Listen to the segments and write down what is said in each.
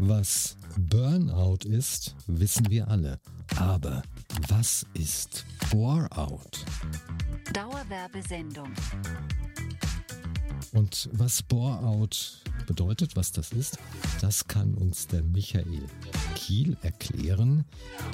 Was Burnout ist, wissen wir alle. Aber was ist Bore-out? Dauerwerbesendung. Und was Bore-out bedeutet, was das ist, das kann uns der Michael Kiel erklären.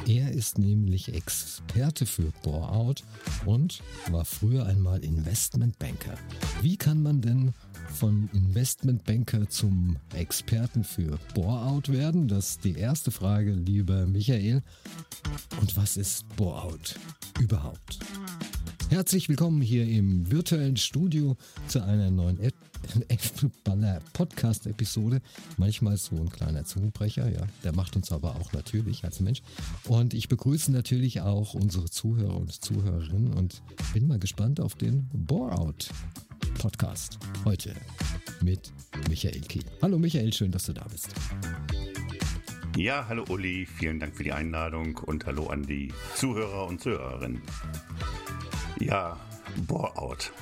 Er ist nämlich Experte für Bore-out und war früher einmal Investmentbanker. Wie kann man denn von Investmentbanker zum Experten für Bore-out werden? Das ist die erste Frage, lieber Michael. Und was ist Bore-out überhaupt? Herzlich willkommen hier im virtuellen Studio zu einer neuen Podcast-Episode. Manchmal so ein kleiner Zungenbrecher, ja. Der macht uns aber auch natürlich als Mensch. Und ich begrüße natürlich auch unsere Zuhörer und Zuhörerinnen und bin mal gespannt auf den Bore-Out Podcast heute mit Michael Kiel. Hallo Michael, schön, dass du da bist. Ja, hallo Uli, vielen Dank für die Einladung und hallo an die Zuhörer und Zuhörerinnen. Ja, Bore-out.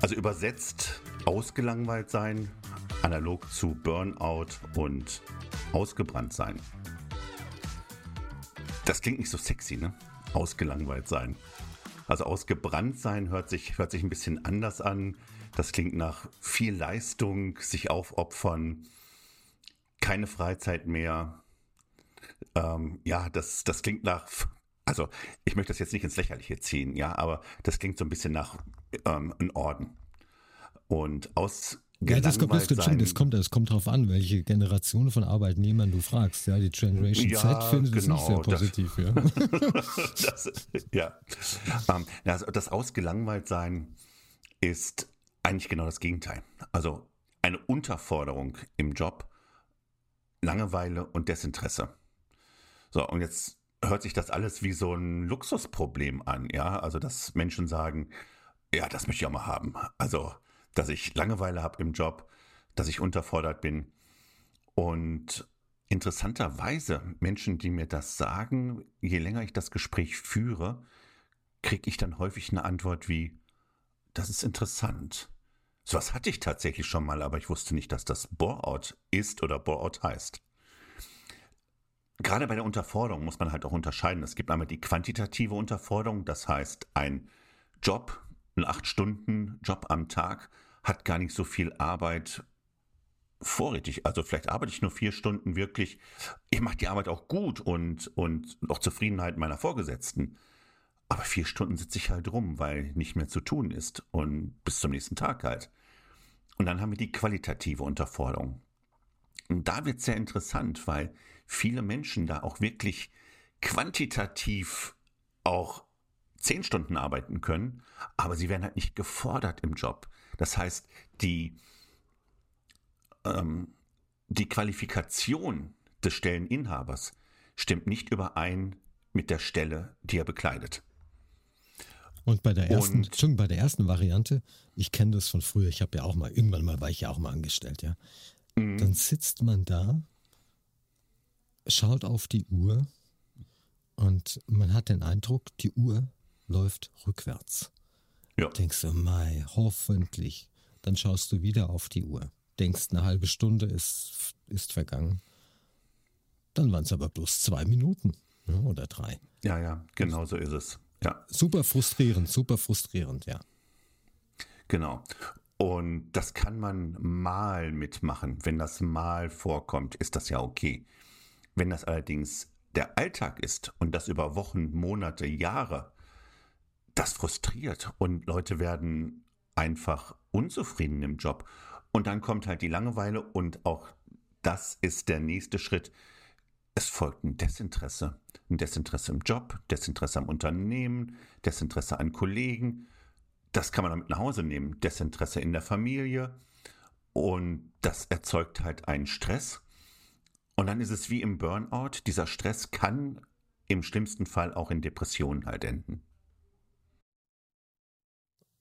Also übersetzt ausgelangweilt sein, analog zu Burnout und ausgebrannt sein. Das klingt nicht so sexy, ne? Ausgelangweilt sein. Also ausgebrannt sein hört sich, hört sich ein bisschen anders an. Das klingt nach viel Leistung, sich aufopfern, keine Freizeit mehr. Ähm, ja, das, das klingt nach also ich möchte das jetzt nicht ins Lächerliche ziehen, ja, aber das klingt so ein bisschen nach ähm, ein Orden. Und aus ja, das kommt, das, stimmt, das, kommt, das kommt darauf an, welche Generation von Arbeitnehmern du fragst. Ja, die Generation ja, Z findet genau, es nicht sehr positiv. Das, ja, das, ja. Ähm, das, das Ausgelangweiltsein ist eigentlich genau das Gegenteil. Also eine Unterforderung im Job, Langeweile und Desinteresse. So, und jetzt hört sich das alles wie so ein Luxusproblem an, ja. Also, dass Menschen sagen, ja, das möchte ich auch mal haben. Also, dass ich Langeweile habe im Job, dass ich unterfordert bin. Und interessanterweise, Menschen, die mir das sagen, je länger ich das Gespräch führe, kriege ich dann häufig eine Antwort wie, das ist interessant. So was hatte ich tatsächlich schon mal, aber ich wusste nicht, dass das Bore-out ist oder Bore-out heißt. Gerade bei der Unterforderung muss man halt auch unterscheiden. Es gibt einmal die quantitative Unterforderung, das heißt, ein Job, ein 8-Stunden-Job am Tag, hat gar nicht so viel Arbeit vorrätig. Also vielleicht arbeite ich nur vier Stunden wirklich. Ich mache die Arbeit auch gut und, und auch Zufriedenheit meiner Vorgesetzten. Aber vier Stunden sitze ich halt rum, weil nicht mehr zu tun ist und bis zum nächsten Tag halt. Und dann haben wir die qualitative Unterforderung. Und da wird es sehr interessant, weil viele Menschen da auch wirklich quantitativ auch zehn Stunden arbeiten können, aber sie werden halt nicht gefordert im Job. Das heißt, die, ähm, die Qualifikation des Stelleninhabers stimmt nicht überein mit der Stelle, die er bekleidet. Und bei der ersten, und, bei der ersten Variante, ich kenne das von früher, ich habe ja auch mal, irgendwann mal war ich ja auch mal angestellt, ja. Mhm. Dann sitzt man da schaut auf die Uhr und man hat den Eindruck, die Uhr läuft rückwärts. Ja. Denkst du, Mai, hoffentlich. Dann schaust du wieder auf die Uhr. Denkst, eine halbe Stunde ist, ist vergangen. Dann waren es aber bloß zwei Minuten ja, oder drei. Ja, ja, genau so ist es. Ja. Super frustrierend, super frustrierend, ja. Genau. Und das kann man mal mitmachen. Wenn das mal vorkommt, ist das ja okay. Wenn das allerdings der Alltag ist und das über Wochen, Monate, Jahre, das frustriert und Leute werden einfach unzufrieden im Job. Und dann kommt halt die Langeweile und auch das ist der nächste Schritt. Es folgt ein Desinteresse. Ein Desinteresse im Job, Desinteresse am Unternehmen, Desinteresse an Kollegen. Das kann man damit nach Hause nehmen. Desinteresse in der Familie. Und das erzeugt halt einen Stress. Und dann ist es wie im Burnout, dieser Stress kann im schlimmsten Fall auch in Depressionen halt enden.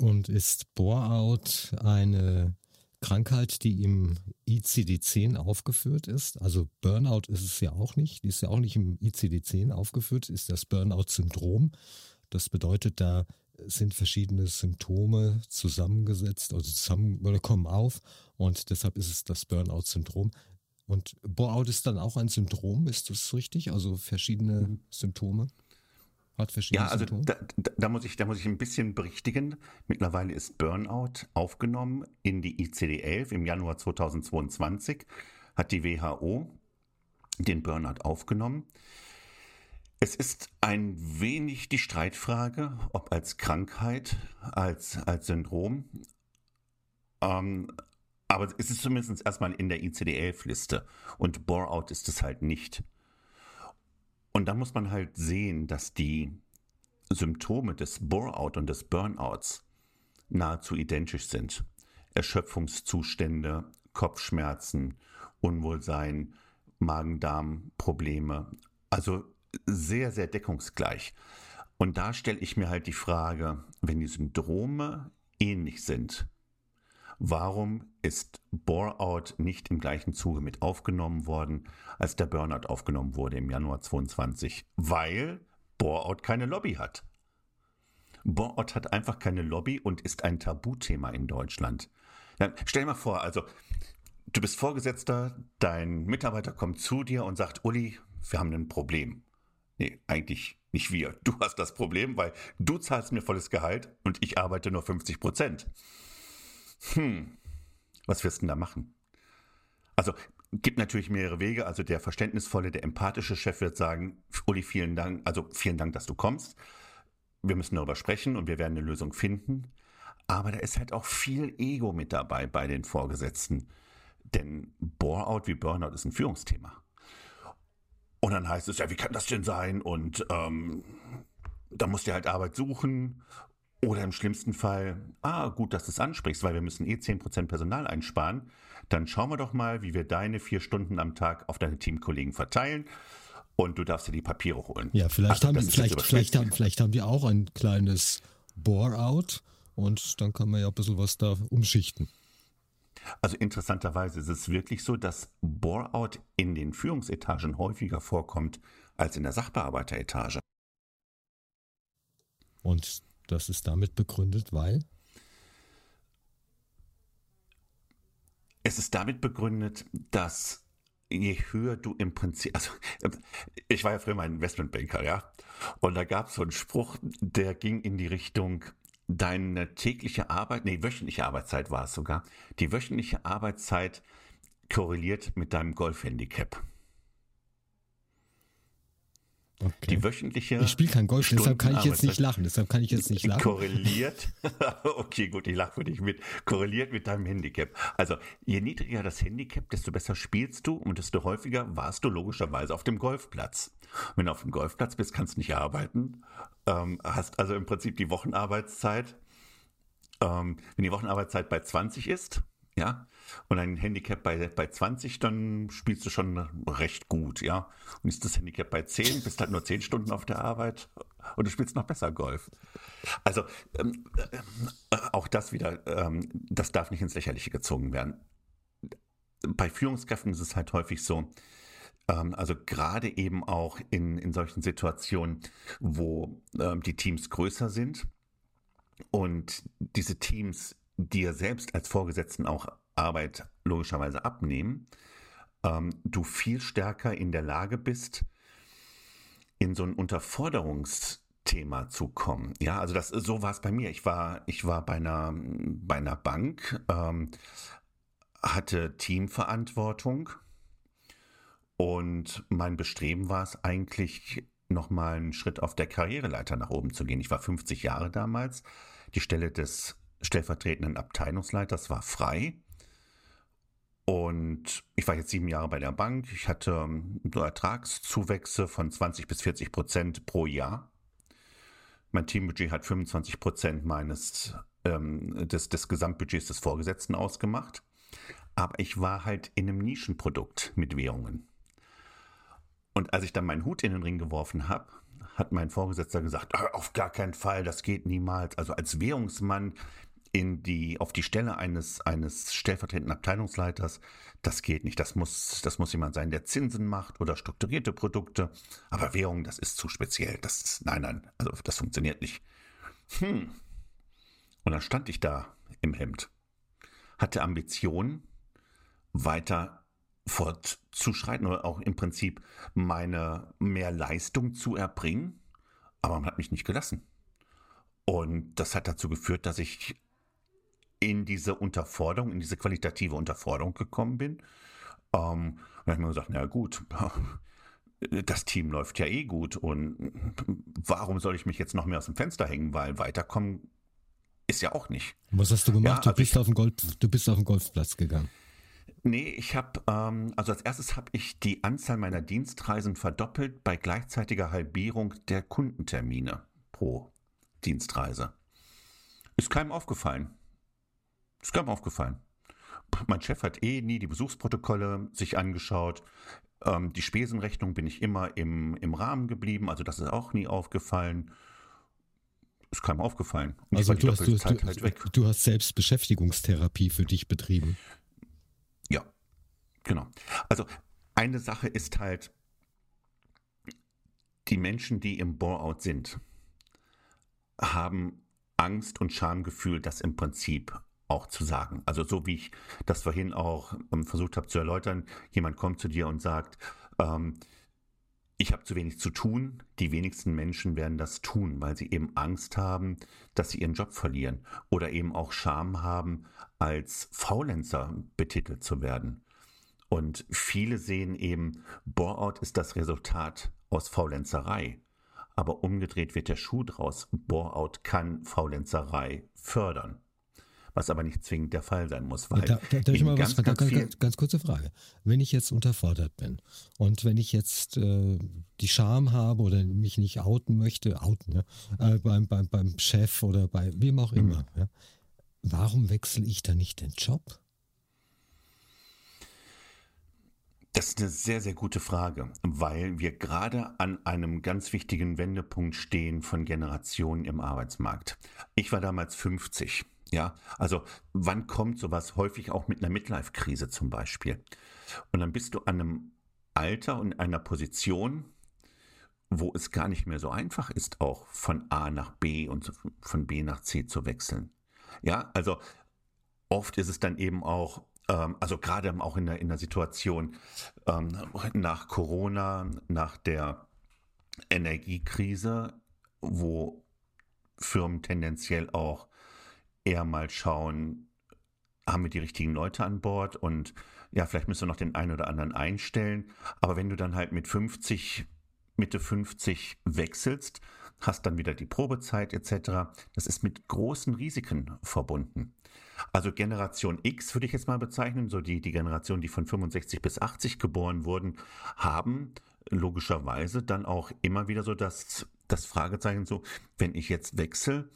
Und ist Bore-out eine Krankheit, die im ICD-10 aufgeführt ist? Also Burnout ist es ja auch nicht, die ist ja auch nicht im ICD-10 aufgeführt, ist das Burnout-Syndrom. Das bedeutet, da sind verschiedene Symptome zusammengesetzt oder zusammen oder kommen auf und deshalb ist es das Burnout-Syndrom. Und Bore-out ist dann auch ein Symptom, ist das richtig? Also verschiedene mhm. Symptome? Hat verschiedene ja, also da, da, muss ich, da muss ich ein bisschen berichtigen. Mittlerweile ist Burnout aufgenommen in die ICD-11 im Januar 2022. Hat die WHO den Burnout aufgenommen. Es ist ein wenig die Streitfrage, ob als Krankheit, als, als Syndrom. Ähm, aber es ist zumindest erstmal in der ICD-11-Liste und Bore-out ist es halt nicht. Und da muss man halt sehen, dass die Symptome des Bore-out und des Burnouts nahezu identisch sind. Erschöpfungszustände, Kopfschmerzen, Unwohlsein, Magen-Darm-Probleme. Also sehr, sehr deckungsgleich. Und da stelle ich mir halt die Frage, wenn die Syndrome ähnlich sind, warum ist Bore-out nicht im gleichen Zuge mit aufgenommen worden, als der Burnout aufgenommen wurde im Januar 22? Weil Bore-out keine Lobby hat. Bore-out hat einfach keine Lobby und ist ein Tabuthema in Deutschland. Ja, stell dir mal vor, also du bist Vorgesetzter, dein Mitarbeiter kommt zu dir und sagt, Uli, wir haben ein Problem. Nee, eigentlich nicht wir. Du hast das Problem, weil du zahlst mir volles Gehalt und ich arbeite nur 50 Prozent. Hm, was wirst du denn da machen? Also gibt natürlich mehrere Wege. Also der verständnisvolle, der empathische Chef wird sagen, Uli, vielen Dank, also vielen Dank, dass du kommst. Wir müssen darüber sprechen und wir werden eine Lösung finden. Aber da ist halt auch viel Ego mit dabei bei den Vorgesetzten. Denn Bore-out wie Burnout ist ein Führungsthema. Und dann heißt es, ja, wie kann das denn sein? Und ähm, da musst du halt Arbeit suchen. Oder im schlimmsten Fall, ah, gut, dass du es ansprichst, weil wir müssen eh 10% Personal einsparen. Dann schauen wir doch mal, wie wir deine vier Stunden am Tag auf deine Teamkollegen verteilen. Und du darfst dir die Papiere holen. Ja, vielleicht, also, haben, vielleicht, vielleicht, haben, vielleicht haben die auch ein kleines Bore-out und dann kann man ja ein bisschen was da umschichten. Also interessanterweise ist es wirklich so, dass Bore-out in den Führungsetagen häufiger vorkommt als in der Sachbearbeiteretage. Und das ist damit begründet, weil? Es ist damit begründet, dass je höher du im Prinzip, also ich war ja früher mal Investmentbanker, ja, und da gab es so einen Spruch, der ging in die Richtung, deine tägliche Arbeit, nee, wöchentliche Arbeitszeit war es sogar, die wöchentliche Arbeitszeit korreliert mit deinem Golfhandicap. Okay. Die wöchentliche. Ich spiele kein Golf, deshalb kann ich jetzt nicht lachen. Deshalb kann ich jetzt nicht lachen. Korreliert. okay, gut, ich lache für dich mit. Korreliert mit deinem Handicap. Also, je niedriger das Handicap, desto besser spielst du und desto häufiger warst du logischerweise auf dem Golfplatz. Wenn du auf dem Golfplatz bist, kannst du nicht arbeiten. Ähm, hast also im Prinzip die Wochenarbeitszeit. Ähm, wenn die Wochenarbeitszeit bei 20 ist, ja, und ein Handicap bei, bei 20, dann spielst du schon recht gut, ja. Und ist das Handicap bei 10, bist halt nur 10 Stunden auf der Arbeit und du spielst noch besser Golf. Also ähm, äh, auch das wieder, ähm, das darf nicht ins Lächerliche gezogen werden. Bei Führungskräften ist es halt häufig so, ähm, also gerade eben auch in, in solchen Situationen, wo ähm, die Teams größer sind und diese Teams dir selbst als Vorgesetzten auch Arbeit logischerweise abnehmen, ähm, du viel stärker in der Lage bist, in so ein Unterforderungsthema zu kommen. Ja, also das so war es bei mir. Ich war, ich war bei einer, bei einer Bank, ähm, hatte Teamverantwortung und mein Bestreben war es eigentlich, nochmal einen Schritt auf der Karriereleiter nach oben zu gehen. Ich war 50 Jahre damals. Die Stelle des stellvertretenden Abteilungsleiters war frei. Und ich war jetzt sieben Jahre bei der Bank. Ich hatte ähm, Ertragszuwächse von 20 bis 40 Prozent pro Jahr. Mein Teambudget hat 25 Prozent meines ähm, des, des Gesamtbudgets des Vorgesetzten ausgemacht. Aber ich war halt in einem Nischenprodukt mit Währungen. Und als ich dann meinen Hut in den Ring geworfen habe, hat mein Vorgesetzter gesagt, auf gar keinen Fall, das geht niemals. Also als Währungsmann in die, auf die Stelle eines, eines stellvertretenden Abteilungsleiters, das geht nicht. Das muss, das muss jemand sein, der Zinsen macht oder strukturierte Produkte. Aber Währung, das ist zu speziell. Das nein, nein, also das funktioniert nicht. Hm. Und dann stand ich da im Hemd, hatte Ambitionen, weiter fortzuschreiten oder auch im Prinzip meine mehr Leistung zu erbringen. Aber man hat mich nicht gelassen. Und das hat dazu geführt, dass ich in diese Unterforderung, in diese qualitative Unterforderung gekommen bin. Ähm, dann habe ich mir gesagt, na gut, das Team läuft ja eh gut und warum soll ich mich jetzt noch mehr aus dem Fenster hängen, weil weiterkommen ist ja auch nicht. Was hast du gemacht? Ja, also du, bist ich, auf den Golf, du bist auf den Golfplatz gegangen. Nee, ich habe, ähm, also als erstes habe ich die Anzahl meiner Dienstreisen verdoppelt bei gleichzeitiger Halbierung der Kundentermine pro Dienstreise. Ist keinem aufgefallen. Ist keinem aufgefallen. Mein Chef hat eh nie die Besuchsprotokolle sich angeschaut. Ähm, die Spesenrechnung bin ich immer im, im Rahmen geblieben, also das ist auch nie aufgefallen. Ist keinem aufgefallen. Und also du hast, du, du, halt du hast selbst Beschäftigungstherapie für dich betrieben. Ja, genau. Also eine Sache ist halt, die Menschen, die im Bore-out sind, haben Angst und Schamgefühl, das im Prinzip auch zu sagen. Also so wie ich das vorhin auch ähm, versucht habe zu erläutern, jemand kommt zu dir und sagt, ähm, ich habe zu wenig zu tun. Die wenigsten Menschen werden das tun, weil sie eben Angst haben, dass sie ihren Job verlieren oder eben auch Scham haben, als Faulenzer betitelt zu werden. Und viele sehen eben, Bore-out ist das Resultat aus Faulenzerei. Aber umgedreht wird der Schuh draus. Bore-out kann Faulenzerei fördern was aber nicht zwingend der Fall sein muss. Weil da, da, da ich mal ganz, was, ganz, ganz, ganz, kurze Frage. Wenn ich jetzt unterfordert bin und wenn ich jetzt äh, die Scham habe oder mich nicht outen möchte, outen, ja, äh, beim, beim, beim Chef oder bei wem auch immer, mhm. ja, warum wechsle ich da nicht den Job? Das ist eine sehr, sehr gute Frage, weil wir gerade an einem ganz wichtigen Wendepunkt stehen von Generationen im Arbeitsmarkt. Ich war damals 50 ja, also wann kommt sowas häufig auch mit einer Midlife-Krise zum Beispiel? Und dann bist du an einem Alter und einer Position, wo es gar nicht mehr so einfach ist, auch von A nach B und von B nach C zu wechseln. Ja, also oft ist es dann eben auch, ähm, also gerade auch in der, in der Situation ähm, nach Corona, nach der Energiekrise, wo Firmen tendenziell auch eher mal schauen, haben wir die richtigen Leute an Bord und ja, vielleicht müssen wir noch den einen oder anderen einstellen. Aber wenn du dann halt mit 50, Mitte 50 wechselst, hast dann wieder die Probezeit etc., das ist mit großen Risiken verbunden. Also Generation X würde ich jetzt mal bezeichnen, so die, die Generation, die von 65 bis 80 geboren wurden, haben logischerweise dann auch immer wieder so das, das Fragezeichen so, wenn ich jetzt wechsle,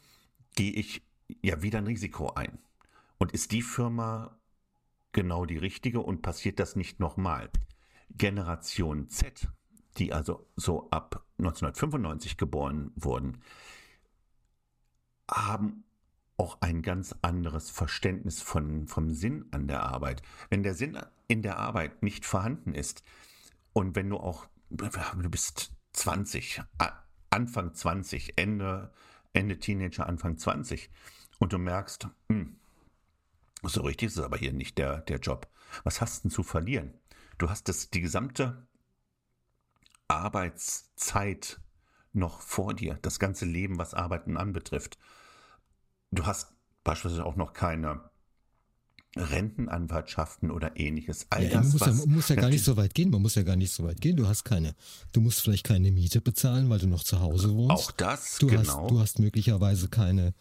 gehe ich ja wieder ein Risiko ein. Und ist die Firma genau die richtige und passiert das nicht nochmal? Generation Z, die also so ab 1995 geboren wurden, haben auch ein ganz anderes Verständnis von, vom Sinn an der Arbeit. Wenn der Sinn in der Arbeit nicht vorhanden ist und wenn du auch, du bist 20, Anfang 20, Ende Ende Teenager, Anfang 20 und du merkst, hm, so richtig ist es aber hier nicht der, der Job. Was hast du denn zu verlieren? Du hast das, die gesamte Arbeitszeit noch vor dir, das ganze Leben, was Arbeiten anbetrifft. Du hast beispielsweise auch noch keine Rentenanwaltschaften oder ähnliches. All ja, das, muss, ja, muss ja gar nicht so weit gehen. Man muss ja gar nicht so weit gehen. Du hast keine, du musst vielleicht keine Miete bezahlen, weil du noch zu Hause wohnst. Auch das, du genau. Hast, du hast möglicherweise keine,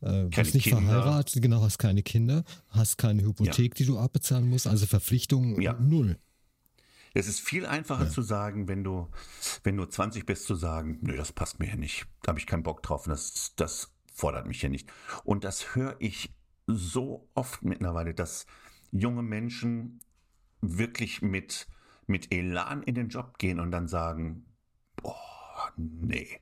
äh, bist nicht Kinder. verheiratet, genau, hast keine Kinder, hast keine Hypothek, ja. die du abbezahlen musst, also Verpflichtungen ja. null. Es ist viel einfacher ja. zu sagen, wenn du, wenn du 20 bist, zu sagen, nö, das passt mir hier nicht. Da habe ich keinen Bock drauf das, das fordert mich hier nicht. Und das höre ich so oft mittlerweile, dass junge Menschen wirklich mit, mit Elan in den Job gehen und dann sagen, boah, nee.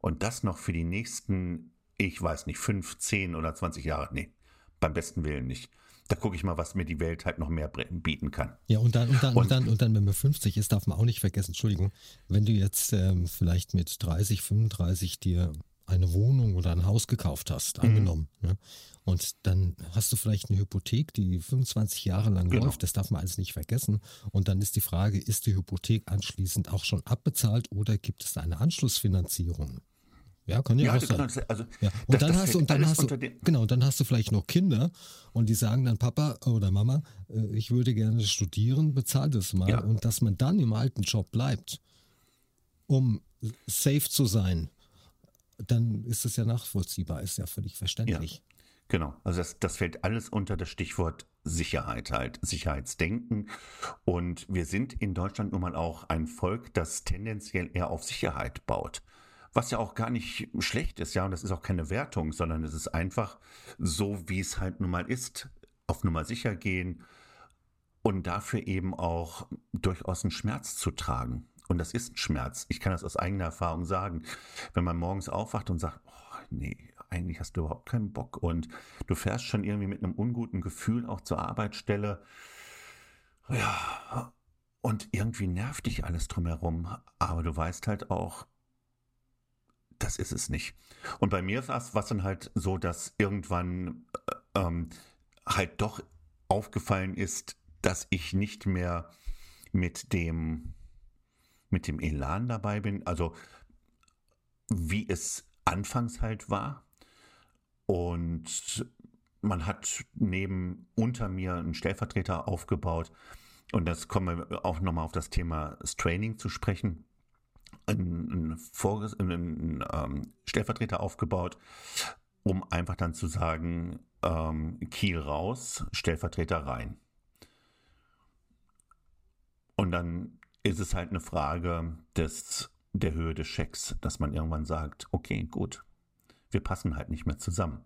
Und das noch für die nächsten, ich weiß nicht, fünf, zehn oder 20 Jahre, nee, beim besten Willen nicht. Da gucke ich mal, was mir die Welt halt noch mehr bieten kann. Ja, und dann, und dann, und, und dann, und dann, wenn man 50 ist, darf man auch nicht vergessen, Entschuldigung, wenn du jetzt ähm, vielleicht mit 30, 35 dir eine Wohnung oder ein Haus gekauft hast, mhm. angenommen. Ne? Und dann hast du vielleicht eine Hypothek, die 25 Jahre lang genau. läuft, das darf man alles nicht vergessen. Und dann ist die Frage, ist die Hypothek anschließend auch schon abbezahlt oder gibt es eine Anschlussfinanzierung? Ja, kann ja, ja auch sein. Also, ja. Und das, dann das hast du, und dann hast du, genau, dann hast du vielleicht noch Kinder und die sagen dann, Papa oder Mama, äh, ich würde gerne studieren, bezahl das mal. Ja. Und dass man dann im alten Job bleibt, um safe zu sein, dann ist es ja nachvollziehbar, ist ja völlig verständlich. Ja. Genau, also das, das fällt alles unter das Stichwort Sicherheit halt, Sicherheitsdenken. Und wir sind in Deutschland nun mal auch ein Volk, das tendenziell eher auf Sicherheit baut. Was ja auch gar nicht schlecht ist, ja, und das ist auch keine Wertung, sondern es ist einfach so, wie es halt nun mal ist. Auf Nummer sicher gehen und dafür eben auch durchaus einen Schmerz zu tragen. Und das ist ein Schmerz. Ich kann das aus eigener Erfahrung sagen. Wenn man morgens aufwacht und sagt, oh, nee, eigentlich hast du überhaupt keinen Bock und du fährst schon irgendwie mit einem unguten Gefühl auch zur Arbeitsstelle. Ja, und irgendwie nervt dich alles drumherum, aber du weißt halt auch, das ist es nicht. Und bei mir war es dann halt so, dass irgendwann äh, ähm, halt doch aufgefallen ist, dass ich nicht mehr mit dem mit dem Elan dabei bin, also wie es anfangs halt war, und man hat neben unter mir einen Stellvertreter aufgebaut. Und das kommen wir auch nochmal auf das Thema Training zu sprechen. Einen, einen, einen ähm, Stellvertreter aufgebaut, um einfach dann zu sagen, ähm, Kiel raus, Stellvertreter rein. Und dann ist es halt eine Frage des, der Höhe des Schecks, dass man irgendwann sagt, okay, gut, wir passen halt nicht mehr zusammen.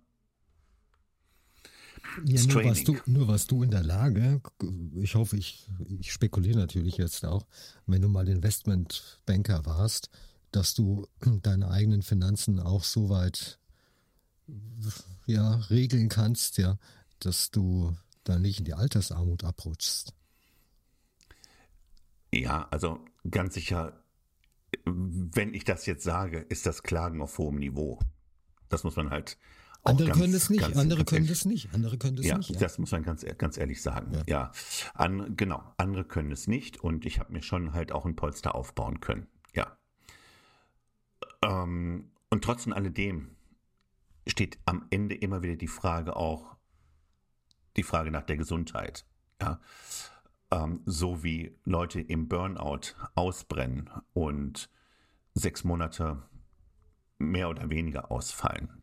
Ja, nur warst, du, nur warst du in der Lage, ich hoffe, ich, ich spekuliere natürlich jetzt auch, wenn du mal Investmentbanker warst, dass du deine eigenen Finanzen auch so weit ja, regeln kannst, ja, dass du da nicht in die Altersarmut abrutschst. Ja, also ganz sicher, wenn ich das jetzt sage, ist das Klagen auf hohem Niveau. Das muss man halt. Andere ganz, können es nicht, ganz, andere ganz können es nicht, andere können es ja, nicht. Ja, das muss man ganz, ganz ehrlich sagen. Ja, ja. An, genau, andere können es nicht und ich habe mir schon halt auch ein Polster aufbauen können. Ja. Ähm, und trotz alledem steht am Ende immer wieder die Frage auch, die Frage nach der Gesundheit. Ja. Ähm, so wie Leute im Burnout ausbrennen und sechs Monate mehr oder weniger ausfallen,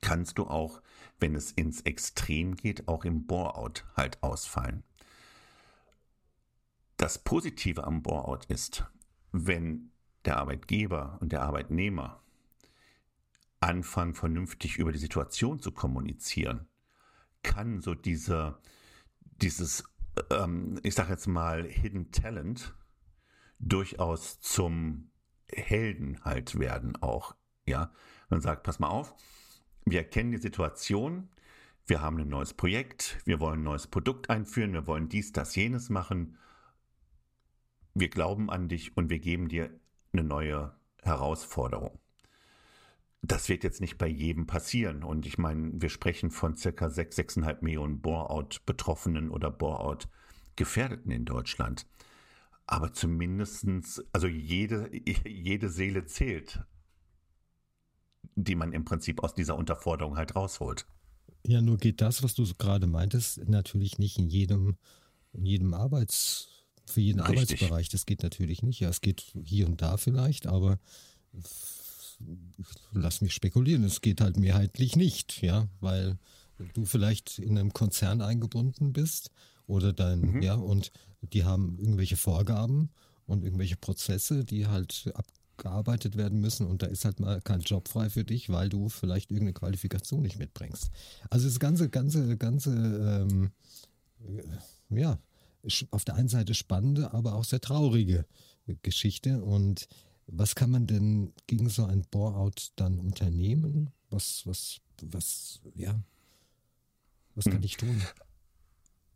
kannst du auch, wenn es ins Extrem geht, auch im Bore-out halt ausfallen. Das Positive am Bore-out ist, wenn der Arbeitgeber und der Arbeitnehmer anfangen, vernünftig über die Situation zu kommunizieren, kann so diese, dieses, ähm, ich sage jetzt mal, Hidden Talent durchaus zum Helden halt werden auch, ja. Man sagt, pass mal auf, wir erkennen die Situation, wir haben ein neues Projekt, wir wollen ein neues Produkt einführen, wir wollen dies, das, jenes machen. Wir glauben an dich und wir geben dir eine neue Herausforderung. Das wird jetzt nicht bei jedem passieren. Und ich meine, wir sprechen von circa 6, 6,5 Millionen Bore-out-Betroffenen oder Bore-out-Gefährdeten in Deutschland. Aber zumindestens, also jede, jede Seele zählt, die man im Prinzip aus dieser Unterforderung halt rausholt. Ja, nur geht das, was du gerade meintest, natürlich nicht in jedem, in jedem Arbeits, für jeden Richtig. Arbeitsbereich. Das geht natürlich nicht. Ja, es geht hier und da vielleicht, aber lass mich spekulieren, es geht halt mehrheitlich nicht, ja, weil du vielleicht in einem Konzern eingebunden bist oder dein, mhm. ja, und die haben irgendwelche Vorgaben und irgendwelche Prozesse, die halt abgearbeitet werden müssen und da ist halt mal kein Job frei für dich, weil du vielleicht irgendeine Qualifikation nicht mitbringst. Also das ganze, ganze, ganze, ähm, ja, auf der einen Seite spannende, aber auch sehr traurige Geschichte und was kann man denn gegen so ein Bore-out dann unternehmen? Was, was, was, ja, was kann hm. ich tun?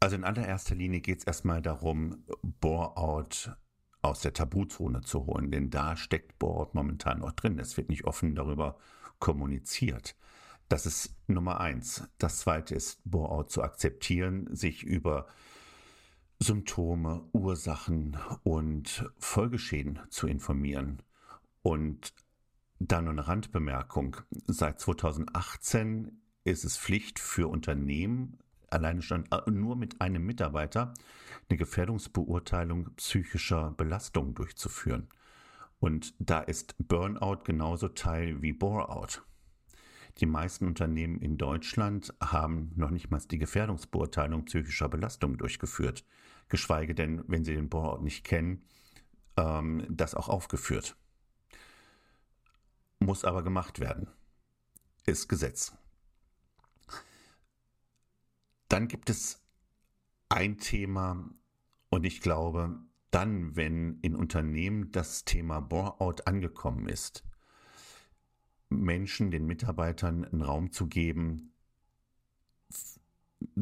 Also in allererster Linie geht es erstmal darum, Bore-out aus der Tabuzone zu holen, denn da steckt Bore-out momentan noch drin. Es wird nicht offen darüber kommuniziert. Das ist Nummer eins. Das zweite ist, Bore-out zu akzeptieren, sich über Symptome, Ursachen und Folgeschäden zu informieren. Und dann eine Randbemerkung. Seit 2018 ist es Pflicht für Unternehmen, alleine schon äh, nur mit einem Mitarbeiter, eine Gefährdungsbeurteilung psychischer Belastung durchzuführen. Und da ist Burnout genauso Teil wie Boreout. Die meisten Unternehmen in Deutschland haben noch nicht mal die Gefährdungsbeurteilung psychischer Belastung durchgeführt, geschweige denn, wenn sie den Boreout nicht kennen, ähm, das auch aufgeführt. Muss aber gemacht werden. Ist Gesetz. Dann gibt es ein Thema, und ich glaube, dann, wenn in Unternehmen das Thema Bore-out angekommen ist, Menschen, den Mitarbeitern einen Raum zu geben,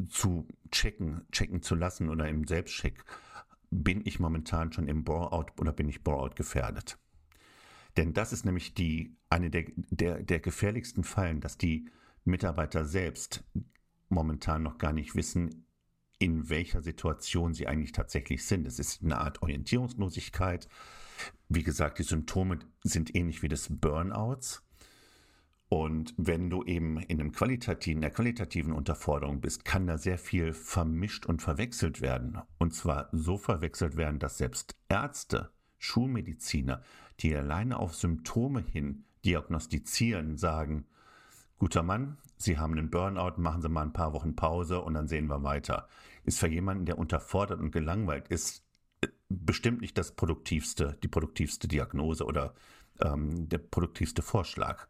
zu checken, checken zu lassen oder im Selbstcheck, bin ich momentan schon im Bore-out oder bin ich Bore-out gefährdet? Denn das ist nämlich die, eine der, der, der gefährlichsten Fallen, dass die Mitarbeiter selbst momentan noch gar nicht wissen, in welcher Situation sie eigentlich tatsächlich sind. Es ist eine Art Orientierungslosigkeit. Wie gesagt, die Symptome sind ähnlich wie des Burnouts. Und wenn du eben in einem qualitativen, der qualitativen Unterforderung bist, kann da sehr viel vermischt und verwechselt werden. Und zwar so verwechselt werden, dass selbst Ärzte, Schulmediziner, die alleine auf Symptome hin diagnostizieren, sagen, guter Mann, Sie haben einen Burnout, machen Sie mal ein paar Wochen Pause und dann sehen wir weiter. Ist für jemanden, der unterfordert und gelangweilt ist, bestimmt nicht das produktivste, die produktivste Diagnose oder ähm, der produktivste Vorschlag.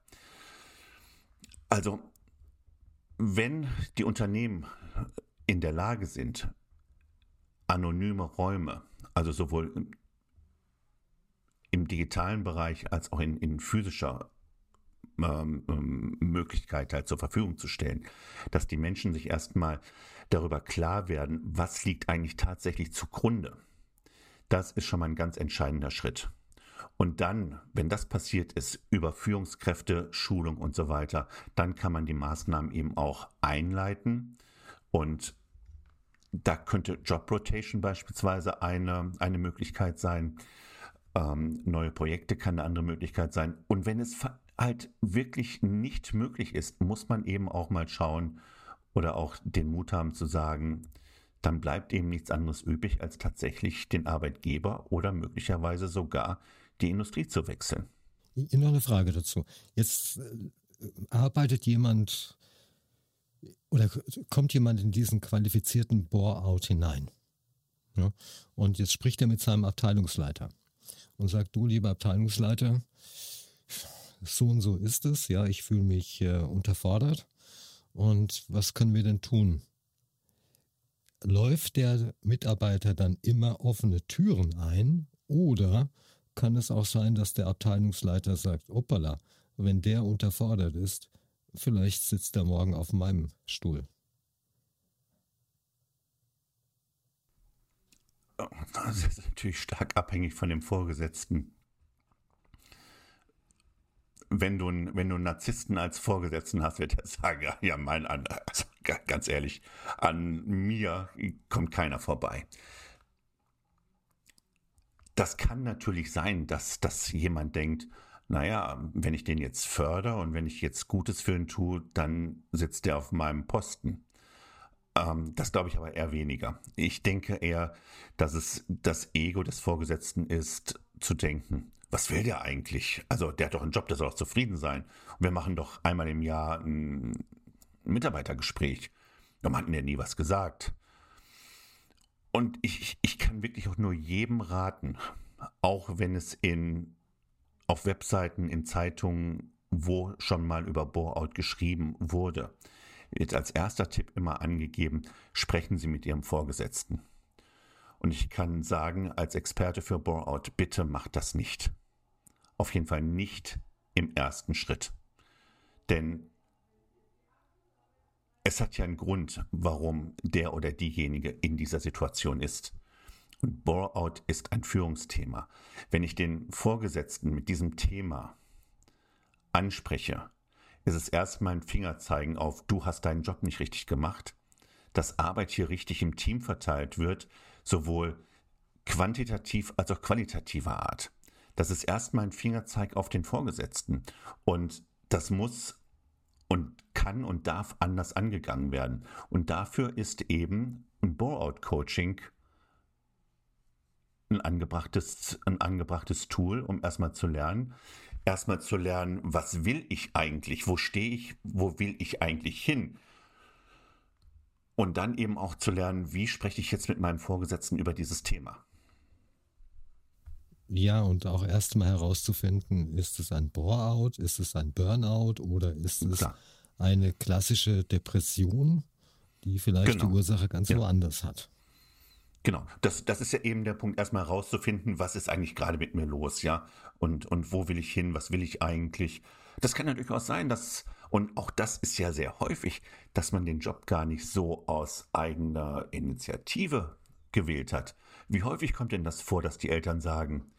Also, wenn die Unternehmen in der Lage sind, anonyme Räume, also sowohl im digitalen Bereich als auch in, in physischer ähm, ähm, Möglichkeit halt zur Verfügung zu stellen, dass die Menschen sich erstmal darüber klar werden, was liegt eigentlich tatsächlich zugrunde. Das ist schon mal ein ganz entscheidender Schritt. Und dann, wenn das passiert ist, über Führungskräfte, Schulung und so weiter, dann kann man die Maßnahmen eben auch einleiten. Und da könnte Job Rotation beispielsweise eine, eine Möglichkeit sein. Ähm, neue Projekte kann eine andere Möglichkeit sein. Und wenn es halt wirklich nicht möglich ist, muss man eben auch mal schauen oder auch den Mut haben zu sagen, dann bleibt eben nichts anderes übrig, als tatsächlich den Arbeitgeber oder möglicherweise sogar die Industrie zu wechseln. Noch eine Frage dazu. Jetzt äh, arbeitet jemand oder kommt jemand in diesen qualifizierten Bore-out hinein. Ja? Und jetzt spricht er mit seinem Abteilungsleiter und sagt, du lieber Abteilungsleiter, so und so ist es, ja, ich fühle mich äh, unterfordert. Und was können wir denn tun? Läuft der Mitarbeiter dann immer offene Türen ein oder kann es auch sein, dass der Abteilungsleiter sagt, opala, wenn der unterfordert ist, vielleicht sitzt er morgen auf meinem Stuhl. Das ist natürlich stark abhängig von dem Vorgesetzten wenn du, wenn du einen Narzissten als Vorgesetzten hast, wird er sagen, ja, mein, also, ganz ehrlich, an mir kommt keiner vorbei. Das kann natürlich sein, dass, dass jemand denkt, naja, wenn ich den jetzt fördere und wenn ich jetzt Gutes für ihn tue, dann sitzt er auf meinem Posten. Ähm, das glaube ich aber eher weniger. Ich denke eher, dass es das Ego des Vorgesetzten ist, zu denken, was will der eigentlich? Also der hat doch einen Job, der soll doch zufrieden sein. Und wir machen doch einmal im Jahr ein Mitarbeitergespräch. Da hatten ja nie was gesagt. Und ich, ich kann wirklich auch nur jedem raten, auch wenn es in, auf Webseiten, in Zeitungen, wo schon mal über Bore-out geschrieben wurde, wird als erster Tipp immer angegeben, sprechen Sie mit Ihrem Vorgesetzten. Und ich kann sagen, als Experte für Bore-out, bitte macht das nicht. Auf jeden Fall nicht im ersten Schritt. Denn es hat ja einen Grund, warum der oder diejenige in dieser Situation ist. Und Bore-out ist ein Führungsthema. Wenn ich den Vorgesetzten mit diesem Thema anspreche, ist es erstmal ein Fingerzeigen auf, du hast deinen Job nicht richtig gemacht, dass Arbeit hier richtig im Team verteilt wird, sowohl quantitativ als auch qualitativer Art. Das ist erstmal ein Fingerzeig auf den Vorgesetzten. Und das muss und kann und darf anders angegangen werden. Und dafür ist eben ein Bore-out-Coaching ein angebrachtes, ein angebrachtes Tool, um erstmal zu lernen. Erstmal zu lernen, was will ich eigentlich? Wo stehe ich? Wo will ich eigentlich hin? Und dann eben auch zu lernen, wie spreche ich jetzt mit meinem Vorgesetzten über dieses Thema? Ja, und auch erstmal herauszufinden, ist es ein Bore-out, ist es ein Burnout oder ist es Klar. eine klassische Depression, die vielleicht genau. die Ursache ganz ja. woanders hat. Genau, das, das ist ja eben der Punkt, erstmal herauszufinden, was ist eigentlich gerade mit mir los, ja? Und, und wo will ich hin, was will ich eigentlich? Das kann ja durchaus sein, dass, und auch das ist ja sehr häufig, dass man den Job gar nicht so aus eigener Initiative gewählt hat. Wie häufig kommt denn das vor, dass die Eltern sagen,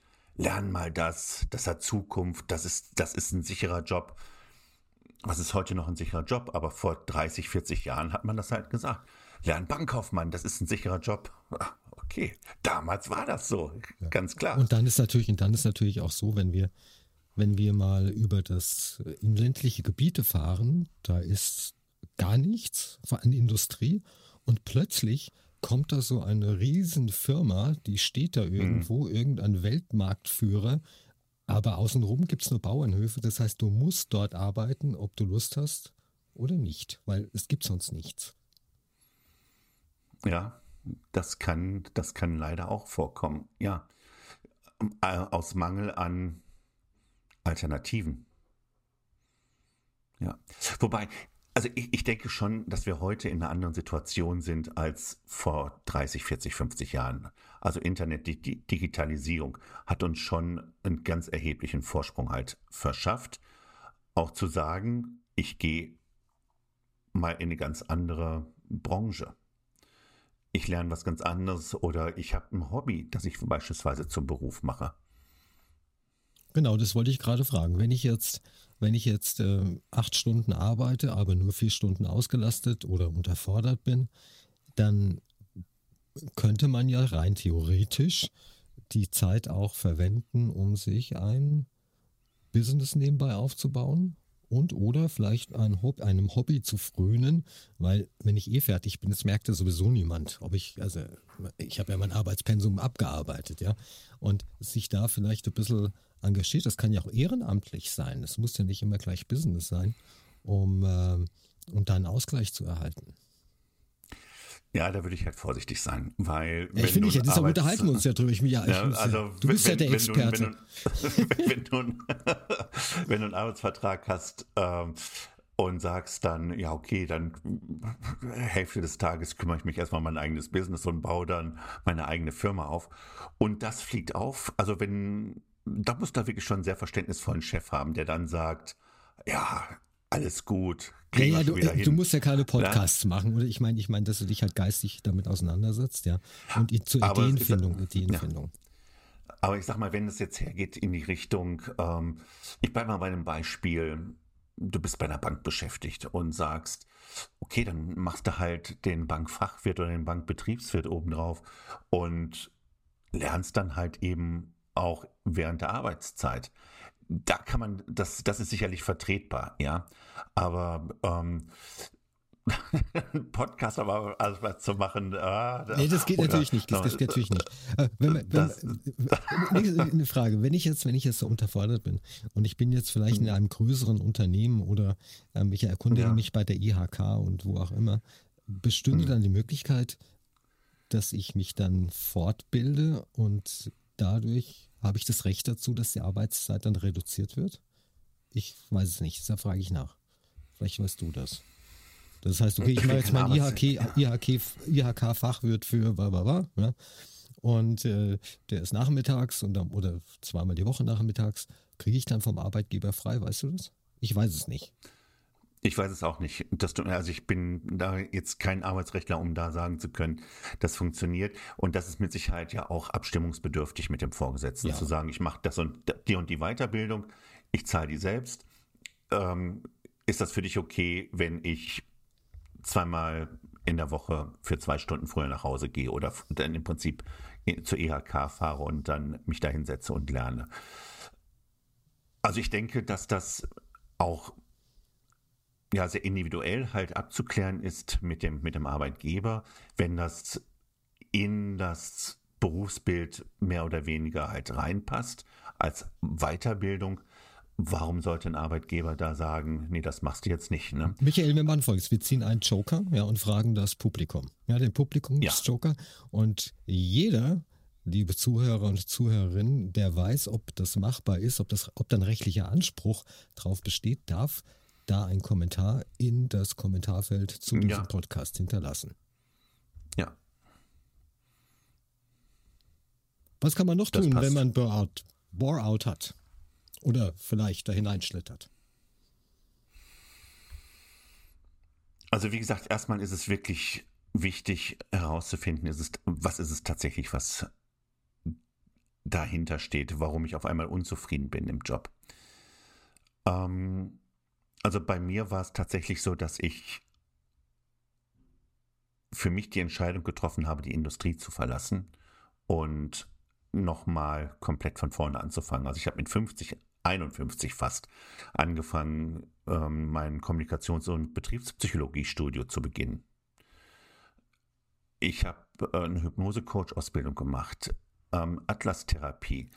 lern mal das, das hat Zukunft, das ist, das ist ein sicherer Job. Was ist heute noch ein sicherer Job? Aber vor 30, 40 Jahren hat man das halt gesagt. Lern Bankkaufmann, das ist ein sicherer Job. Ah, okay, damals war das so, ja. ganz klar. Und dann ist natürlich, und dann ist natürlich auch so, wenn wir, wenn wir mal über das in ländliche Gebiete fahren, da ist gar nichts an Industrie und plötzlich kommt da so eine Riesenfirma, die steht da irgendwo, mhm. irgendein Weltmarktführer, aber außenrum gibt es nur Bauernhöfe. Das heißt, du musst dort arbeiten, ob du Lust hast oder nicht, weil es gibt sonst nichts. Ja, das kann, das kann leider auch vorkommen. Ja, äh, aus Mangel an Alternativen. Ja, wobei also ich, ich, denke schon, dass wir heute in einer anderen Situation sind als vor 30, 40, 50 Jahren. Also Internet, die, die Digitalisierung hat uns schon einen ganz erheblichen Vorsprung halt verschafft. Auch zu sagen, ich gehe mal in eine ganz andere Branche. Ich lerne was ganz anderes oder ich habe ein Hobby, das ich beispielsweise zum Beruf mache. Genau, das wollte ich gerade fragen. Wenn ich jetzt, wenn ich jetzt äh, acht Stunden arbeite, aber nur vier Stunden ausgelastet oder unterfordert bin, dann könnte man ja rein theoretisch die Zeit auch verwenden, um sich ein Business nebenbei aufzubauen und oder vielleicht ein Hobby, einem Hobby zu frönen, weil wenn ich eh fertig bin, das merkt ja sowieso niemand, ob ich, also ich habe ja mein Arbeitspensum abgearbeitet, ja, und sich da vielleicht ein bisschen engagiert, das kann ja auch ehrenamtlich sein, das muss ja nicht immer gleich Business sein, um, äh, um da einen Ausgleich zu erhalten. Ja, da würde ich halt vorsichtig sein, weil. Ja, ich finde, ich, deshalb unterhalten wir uns ja drüber. Ich, ja, ja, also, du bist wenn, ja der Experte. Wenn du, wenn, du, wenn du einen Arbeitsvertrag hast ähm, und sagst dann, ja, okay, dann Hälfte des Tages kümmere ich mich erstmal um mein eigenes Business und baue dann meine eigene Firma auf. Und das fliegt auf. Also, wenn, da muss da wirklich schon einen sehr verständnisvollen Chef haben, der dann sagt, ja, alles gut. Ja, ja, du, du, musst ja keine Podcasts ja? machen, oder? Ich meine, ich meine, dass du dich halt geistig damit auseinandersetzt, ja. Und zur Aber Ideenfindung, ist, Ideenfindung. Ja. Aber ich sag mal, wenn es jetzt hergeht in die Richtung, ähm, ich bleibe mal bei einem Beispiel, du bist bei einer Bank beschäftigt und sagst, okay, dann machst du halt den Bankfachwirt oder den Bankbetriebswirt obendrauf und lernst dann halt eben auch während der Arbeitszeit da kann man, das, das ist sicherlich vertretbar, ja. Aber ähm, Podcast aber alles was zu machen. Ah, nee, das geht oder, natürlich nicht. Das, das geht natürlich nicht. Äh, wenn, wenn, das, wenn, eine Frage, wenn ich jetzt, wenn ich jetzt so unterfordert bin und ich bin jetzt vielleicht in einem größeren Unternehmen oder ähm, ich erkundige ja. mich bei der IHK und wo auch immer, bestünde hm. dann die Möglichkeit, dass ich mich dann fortbilde und dadurch habe ich das Recht dazu, dass die Arbeitszeit dann reduziert wird? Ich weiß es nicht, deshalb frage ich nach. Vielleicht weißt du das. Das heißt, okay, ich mache jetzt mein IHK, IHK, IHK-Fachwirt für bla ja, und äh, der ist nachmittags und dann, oder zweimal die Woche nachmittags, kriege ich dann vom Arbeitgeber frei, weißt du das? Ich weiß es nicht. Ich weiß es auch nicht. Das, also ich bin da jetzt kein Arbeitsrechtler, um da sagen zu können, das funktioniert. Und das ist mit Sicherheit ja auch abstimmungsbedürftig mit dem Vorgesetzten, ja. zu sagen, ich mache das und die und die Weiterbildung, ich zahle die selbst. Ähm, ist das für dich okay, wenn ich zweimal in der Woche für zwei Stunden früher nach Hause gehe oder dann im Prinzip zur EHK fahre und dann mich da hinsetze und lerne. Also ich denke, dass das auch ja sehr individuell halt abzuklären ist mit dem, mit dem Arbeitgeber, wenn das in das Berufsbild mehr oder weniger halt reinpasst als Weiterbildung. Warum sollte ein Arbeitgeber da sagen, nee, das machst du jetzt nicht? Ne? Michael, wir machen folgendes. Wir ziehen einen Joker ja, und fragen das Publikum. Ja, den Publikumsjoker. Ja. Und jeder, liebe Zuhörer und Zuhörerinnen, der weiß, ob das machbar ist, ob, das, ob da ein rechtlicher Anspruch drauf besteht, darf da einen Kommentar in das Kommentarfeld zu diesem ja. Podcast hinterlassen. Ja. Was kann man noch tun, wenn man Bore-out Bore hat? Oder vielleicht da hineinschlittert? Also wie gesagt, erstmal ist es wirklich wichtig herauszufinden, ist es, was ist es tatsächlich, was dahinter steht, warum ich auf einmal unzufrieden bin im Job. Ähm, also bei mir war es tatsächlich so, dass ich für mich die Entscheidung getroffen habe, die Industrie zu verlassen und nochmal komplett von vorne anzufangen. Also ich habe mit 50, 51 fast angefangen, ähm, mein Kommunikations- und Betriebspsychologiestudio zu beginnen. Ich habe äh, eine Hypnose-Coach-Ausbildung gemacht ähm, Atlas-Therapie.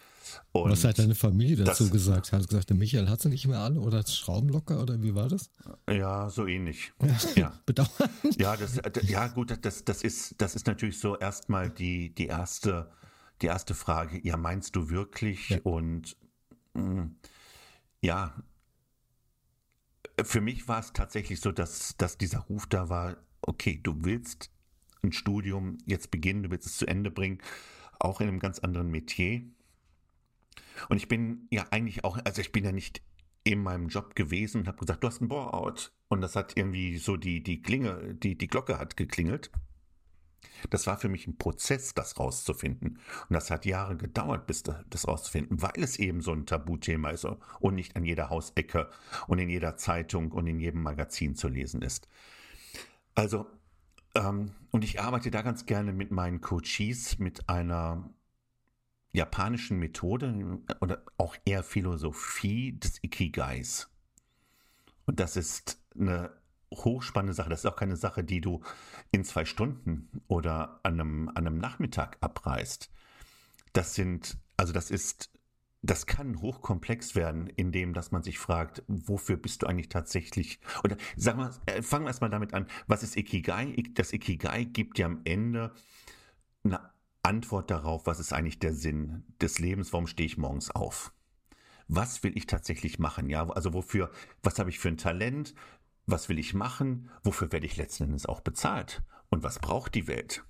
Was hat deine Familie dazu das, gesagt? Hat gesagt, Michael hat sie nicht mehr alle oder Schraubenlocker oder wie war das? Ja, so ähnlich. Ja. ja. Bedauern. Ja, das, ja, gut, das, das, ist, das ist natürlich so erstmal die, die, erste, die erste Frage. Ja, meinst du wirklich? Ja. Und mh, mm, ja, für mich war es tatsächlich so, dass, dass dieser Ruf da war, okay, du willst ein Studium jetzt beginnen, du willst es zu Ende bringen auch in einem ganz anderen Metier. Und ich bin ja eigentlich auch, also ich bin ja nicht in meinem Job gewesen und habe gesagt, du hast ein Bore-out. Und das hat irgendwie so die, die Klinge, die, die Glocke hat geklingelt. Das war für mich ein Prozess, das rauszufinden. Und das hat Jahre gedauert, bis das rauszufinden, weil es eben so ein Tabuthema ist und nicht an jeder Hausecke und in jeder Zeitung und in jedem Magazin zu lesen ist. Also und ich arbeite da ganz gerne mit meinen Coaches mit einer japanischen Methode oder auch eher Philosophie des Ikigais. Und das ist eine hochspannende Sache. Das ist auch keine Sache, die du in zwei Stunden oder an einem, an einem Nachmittag abreißt. Das sind, also das ist das kann hochkomplex werden, indem dass man sich fragt, wofür bist du eigentlich tatsächlich? Oder sagen wir, äh, fangen wir erstmal damit an, was ist Ikigai? Das Ikigai gibt ja am Ende eine Antwort darauf, was ist eigentlich der Sinn des Lebens, warum stehe ich morgens auf? Was will ich tatsächlich machen? Ja, also wofür, was habe ich für ein Talent? Was will ich machen? Wofür werde ich letzten Endes auch bezahlt? Und was braucht die Welt?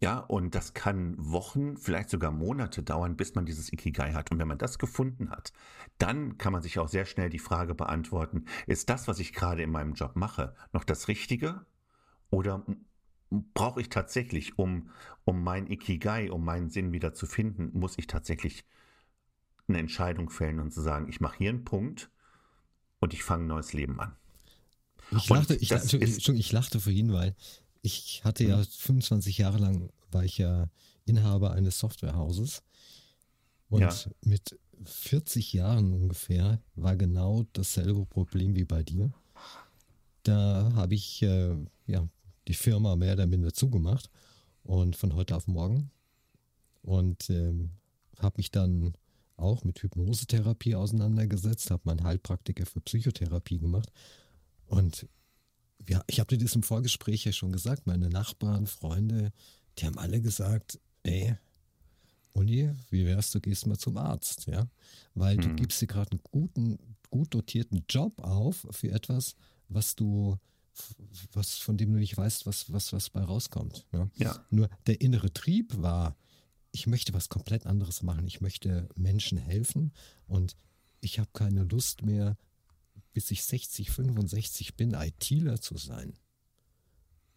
Ja, und das kann Wochen, vielleicht sogar Monate dauern, bis man dieses Ikigai hat. Und wenn man das gefunden hat, dann kann man sich auch sehr schnell die Frage beantworten, ist das, was ich gerade in meinem Job mache, noch das Richtige? Oder brauche ich tatsächlich, um, um mein Ikigai, um meinen Sinn wieder zu finden, muss ich tatsächlich eine Entscheidung fällen und zu sagen, ich mache hier einen Punkt und ich fange ein neues Leben an. Ich lachte, ich, ich, ich lachte vorhin, weil ich hatte ja 25 mhm. Jahre lang, war ich ja Inhaber eines Softwarehauses. Und ja. mit 40 Jahren ungefähr war genau dasselbe Problem wie bei dir. Da habe ich äh, ja, die Firma mehr oder minder zugemacht und von heute auf morgen. Und ähm, habe mich dann auch mit Hypnosetherapie auseinandergesetzt, habe meinen Heilpraktiker für Psychotherapie gemacht. Und ja, ich habe dir das im Vorgespräch ja schon gesagt, meine Nachbarn, Freunde, die haben alle gesagt, ey, Uli, wie wär's, du gehst mal zum Arzt, ja? Weil hm. du gibst dir gerade einen guten, gut dotierten Job auf für etwas, was du, was, von dem du nicht weißt, was, was, was bei rauskommt. Ja? ja. Nur der innere Trieb war, ich möchte was komplett anderes machen. Ich möchte Menschen helfen und ich habe keine Lust mehr, bis ich 60, 65 bin, ITler zu sein.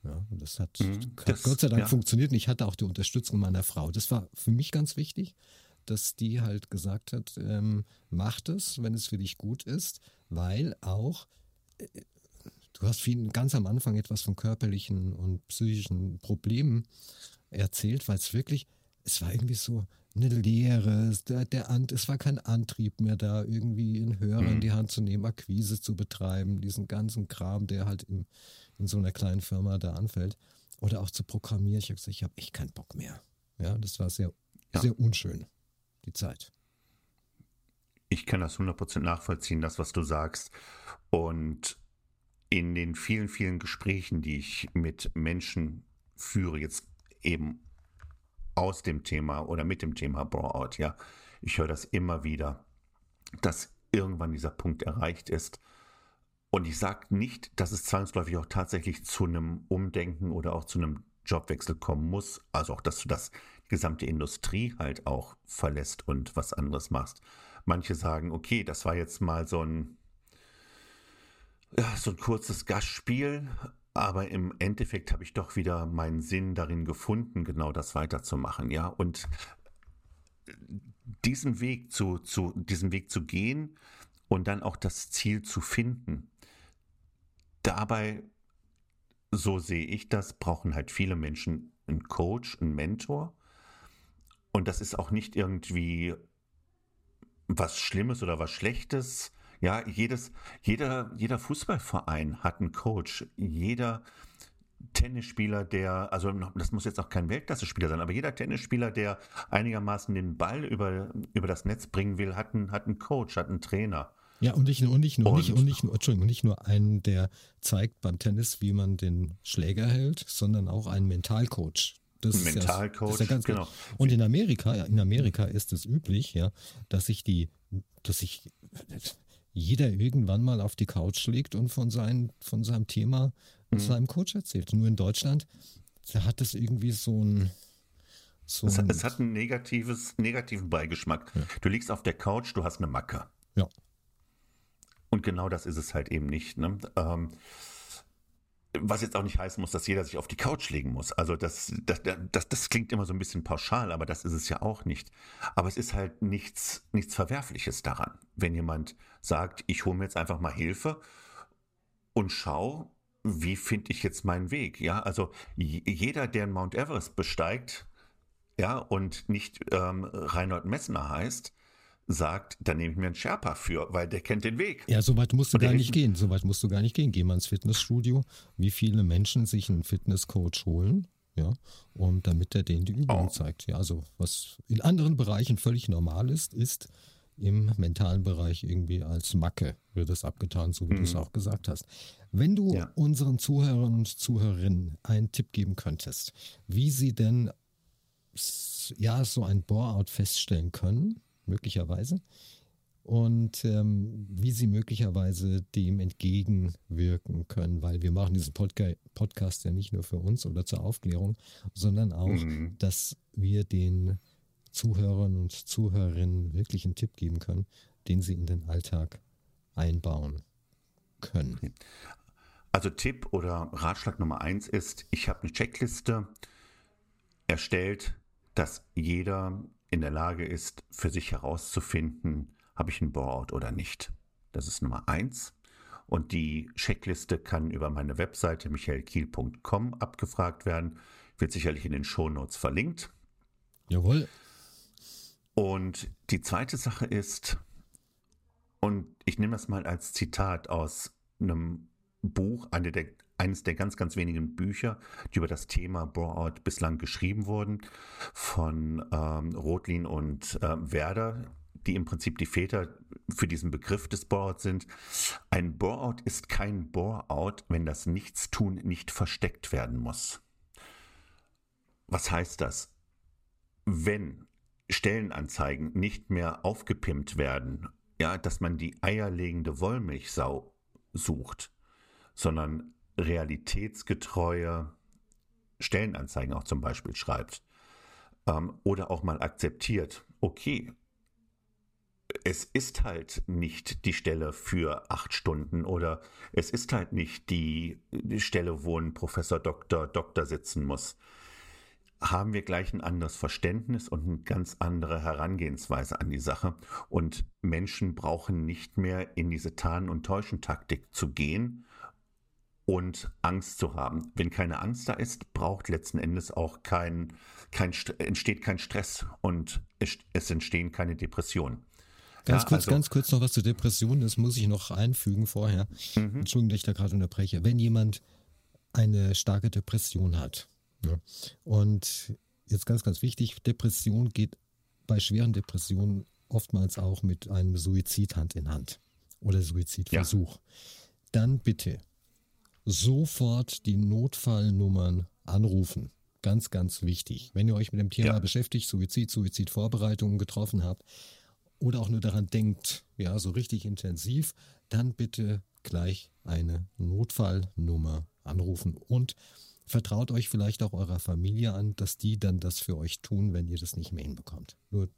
Ja, und das hat, mhm, das, Gott sei Dank ja. funktioniert und ich hatte auch die Unterstützung meiner Frau. Das war für mich ganz wichtig, dass die halt gesagt hat, ähm, mach das, wenn es für dich gut ist, weil auch du hast viel, ganz am Anfang etwas von körperlichen und psychischen Problemen erzählt, weil es wirklich, es war irgendwie so eine Leere, der, der Ant, es war kein Antrieb mehr da, irgendwie einen Hörer mhm. in die Hand zu nehmen, Akquise zu betreiben, diesen ganzen Kram, der halt im, in so einer kleinen Firma da anfällt. Oder auch zu programmieren. Ich habe gesagt, ich habe echt keinen Bock mehr. Ja, das war sehr, ja. sehr unschön, die Zeit. Ich kann das 100% nachvollziehen, das, was du sagst. Und in den vielen, vielen Gesprächen, die ich mit Menschen führe, jetzt eben aus dem Thema oder mit dem Thema Blowout, ja, ich höre das immer wieder, dass irgendwann dieser Punkt erreicht ist. Und ich sage nicht, dass es zwangsläufig auch tatsächlich zu einem Umdenken oder auch zu einem Jobwechsel kommen muss. Also auch, dass du das gesamte Industrie halt auch verlässt und was anderes machst. Manche sagen, okay, das war jetzt mal so ein, ja, so ein kurzes Gastspiel, aber im Endeffekt habe ich doch wieder meinen Sinn darin gefunden, genau das weiterzumachen, ja. Und diesen Weg zu, zu, diesen Weg zu gehen und dann auch das Ziel zu finden. Dabei, so sehe ich das, brauchen halt viele Menschen einen Coach, einen Mentor. Und das ist auch nicht irgendwie was Schlimmes oder was Schlechtes. Ja, jedes, jeder, jeder Fußballverein hat einen Coach. Jeder Tennisspieler, der, also das muss jetzt auch kein Weltklasse-Spieler sein, aber jeder Tennisspieler, der einigermaßen den Ball über, über das Netz bringen will, hat einen, hat einen Coach, hat einen Trainer. Ja, und nicht nur, und nicht nur, und, nicht, und nicht nur, Entschuldigung, nicht nur einen, der zeigt beim Tennis, wie man den Schläger hält, sondern auch einen Mentalcoach, das Mentalcoach, ja, ja genau. Und in Amerika, in Amerika ist es üblich, ja, dass sich die, dass sich jeder irgendwann mal auf die Couch legt und von, sein, von seinem Thema mhm. seinem Coach erzählt. Nur in Deutschland, da hat es irgendwie so ein, so es, es, hat einen negatives, negativen Beigeschmack. Ja. Du liegst auf der Couch, du hast eine Macke. Ja. Und genau das ist es halt eben nicht. Ne? Ähm, was jetzt auch nicht heißen muss, dass jeder sich auf die Couch legen muss. Also das, das, das, das klingt immer so ein bisschen pauschal, aber das ist es ja auch nicht. Aber es ist halt nichts, nichts Verwerfliches daran, wenn jemand sagt, ich hole mir jetzt einfach mal Hilfe und schau, wie finde ich jetzt meinen Weg. Ja, also jeder, der Mount Everest besteigt, ja, und nicht ähm, Reinhold Messner heißt, sagt, dann nehme ich mir einen Sherpa für, weil der kennt den Weg. Ja, so weit musst du gar nicht gehen. So weit musst du gar nicht gehen. Geh mal ins Fitnessstudio. Wie viele Menschen sich einen Fitnesscoach holen, ja, und damit er denen die Übung oh. zeigt. Ja, also was in anderen Bereichen völlig normal ist, ist im mentalen Bereich irgendwie als Macke wird es abgetan, so wie mhm. du es auch gesagt hast. Wenn du ja. unseren Zuhörern und Zuhörerinnen einen Tipp geben könntest, wie sie denn ja so ein Bore-out feststellen können, möglicherweise. Und ähm, wie sie möglicherweise dem entgegenwirken können, weil wir machen diesen Podca Podcast ja nicht nur für uns oder zur Aufklärung, sondern auch, mhm. dass wir den Zuhörern und Zuhörerinnen wirklich einen Tipp geben können, den sie in den Alltag einbauen können. Also Tipp oder Ratschlag Nummer eins ist, ich habe eine Checkliste erstellt, dass jeder in der Lage ist, für sich herauszufinden, habe ich einen Board oder nicht. Das ist Nummer eins. Und die Checkliste kann über meine Webseite michaelkiel.com abgefragt werden. Wird sicherlich in den Shownotes verlinkt. Jawohl. Und die zweite Sache ist, und ich nehme das mal als Zitat aus einem Buch, eine der eines der ganz, ganz wenigen Bücher, die über das Thema Bore-out bislang geschrieben wurden, von ähm, Rotlin und äh, Werder, die im Prinzip die Väter für diesen Begriff des Bore-out sind. Ein Bore-out ist kein Bore-out, wenn das Nichtstun nicht versteckt werden muss. Was heißt das? Wenn Stellenanzeigen nicht mehr aufgepimpt werden, ja, dass man die eierlegende Wollmilchsau sucht, sondern realitätsgetreue Stellenanzeigen auch zum Beispiel schreibt ähm, oder auch mal akzeptiert, okay, es ist halt nicht die Stelle für acht Stunden oder es ist halt nicht die, die Stelle, wo ein Professor Doktor Doktor sitzen muss. haben wir gleich ein anderes Verständnis und eine ganz andere Herangehensweise an die Sache. Und Menschen brauchen nicht mehr in diese Tarn- und Täuschentaktik zu gehen und Angst zu haben. Wenn keine Angst da ist, braucht letzten Endes auch kein, kein entsteht kein Stress und es, es entstehen keine Depressionen. Ganz ja, kurz, also, ganz kurz noch was zur Depression, das muss ich noch einfügen vorher. Mhm. Entschuldigung, dass ich da gerade unterbreche. Wenn jemand eine starke Depression hat, ja, und jetzt ganz, ganz wichtig, Depression geht bei schweren Depressionen oftmals auch mit einem Suizid Hand in Hand oder Suizidversuch. Ja. Dann bitte sofort die Notfallnummern anrufen. Ganz, ganz wichtig. Wenn ihr euch mit dem Thema ja. beschäftigt, Suizid, Suizidvorbereitungen getroffen habt, oder auch nur daran denkt, ja, so richtig intensiv, dann bitte gleich eine Notfallnummer anrufen und vertraut euch vielleicht auch eurer Familie an, dass die dann das für euch tun, wenn ihr das nicht mehr hinbekommt. Nur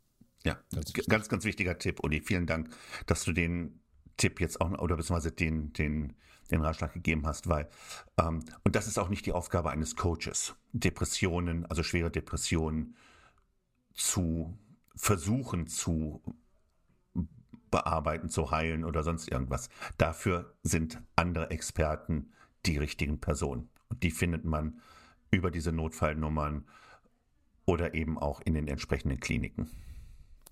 ja, ganz, ganz, ganz wichtiger Tipp, Uli. Vielen Dank, dass du den Tipp jetzt auch oder beziehungsweise den, den, den Ratschlag gegeben hast, weil ähm, und das ist auch nicht die Aufgabe eines Coaches, Depressionen, also schwere Depressionen zu versuchen zu bearbeiten, zu heilen oder sonst irgendwas. Dafür sind andere Experten die richtigen Personen. Und die findet man über diese Notfallnummern oder eben auch in den entsprechenden Kliniken.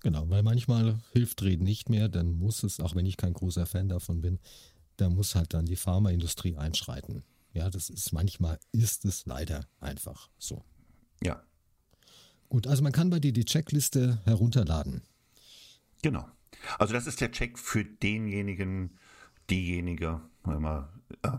Genau, weil manchmal hilft Reden nicht mehr, dann muss es, auch wenn ich kein großer Fan davon bin, da muss halt dann die Pharmaindustrie einschreiten. Ja, das ist manchmal ist es leider einfach so. Ja. Gut, also man kann bei dir die Checkliste herunterladen. Genau. Also das ist der Check für denjenigen, diejenige, wenn man äh,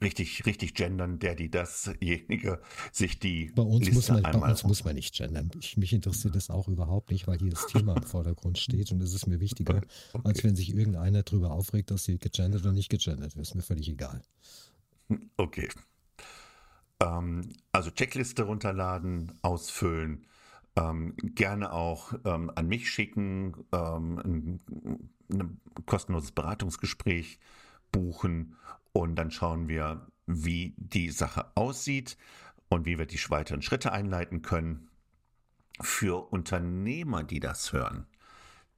richtig, richtig gendern, der, die, dasjenige sich die bei uns Liste muss man, einmal Bei uns muss man nicht gendern. Ich, mich interessiert das auch überhaupt nicht, weil hier das Thema im Vordergrund steht und es ist mir wichtiger, okay. als wenn sich irgendeiner darüber aufregt, dass sie gegendert oder nicht gegendert wird. Ist mir völlig egal. Okay. Ähm, also Checkliste runterladen, ausfüllen, ähm, gerne auch ähm, an mich schicken, ähm, ein, ein, kostenloses Beratungsgespräch buchen und dann schauen wir, wie die Sache aussieht und wie wir die weiteren Schritte einleiten können. Für Unternehmer, die das hören,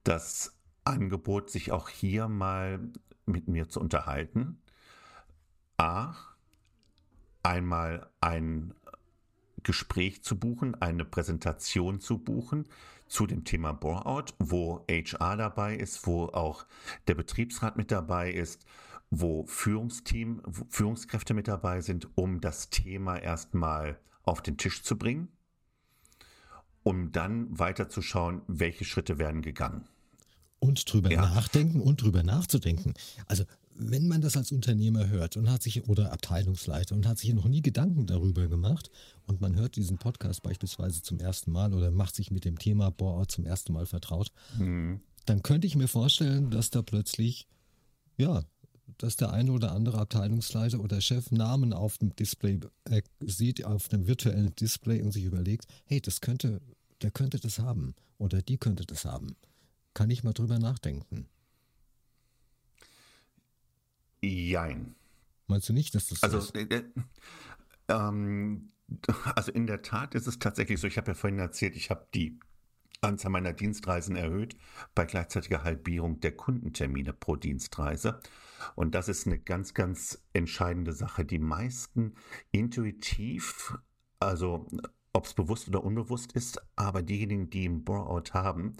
das Angebot, sich auch hier mal mit mir zu unterhalten. A, einmal ein Gespräch zu buchen, eine Präsentation zu buchen zu dem Thema Bore-out, wo HR dabei ist, wo auch der Betriebsrat mit dabei ist, wo Führungsteam, wo Führungskräfte mit dabei sind, um das Thema erstmal auf den Tisch zu bringen, um dann weiterzuschauen, welche Schritte werden gegangen. Und drüber ja. nachdenken und drüber nachzudenken. Also wenn man das als Unternehmer hört und hat sich oder Abteilungsleiter und hat sich noch nie Gedanken darüber gemacht und man hört diesen Podcast beispielsweise zum ersten Mal oder macht sich mit dem Thema Bohrort zum ersten Mal vertraut, mhm. dann könnte ich mir vorstellen, dass da plötzlich ja, dass der eine oder andere Abteilungsleiter oder Chef Namen auf dem Display äh, sieht, auf dem virtuellen Display und sich überlegt, hey, das könnte, der könnte das haben oder die könnte das haben. Kann ich mal drüber nachdenken? Jein. Meinst du nicht, dass das so also, ist? Äh, äh, ähm, also in der Tat ist es tatsächlich so, ich habe ja vorhin erzählt, ich habe die Anzahl meiner Dienstreisen erhöht bei gleichzeitiger Halbierung der Kundentermine pro Dienstreise. Und das ist eine ganz, ganz entscheidende Sache. Die meisten intuitiv, also ob es bewusst oder unbewusst ist, aber diejenigen, die im Bore-out haben,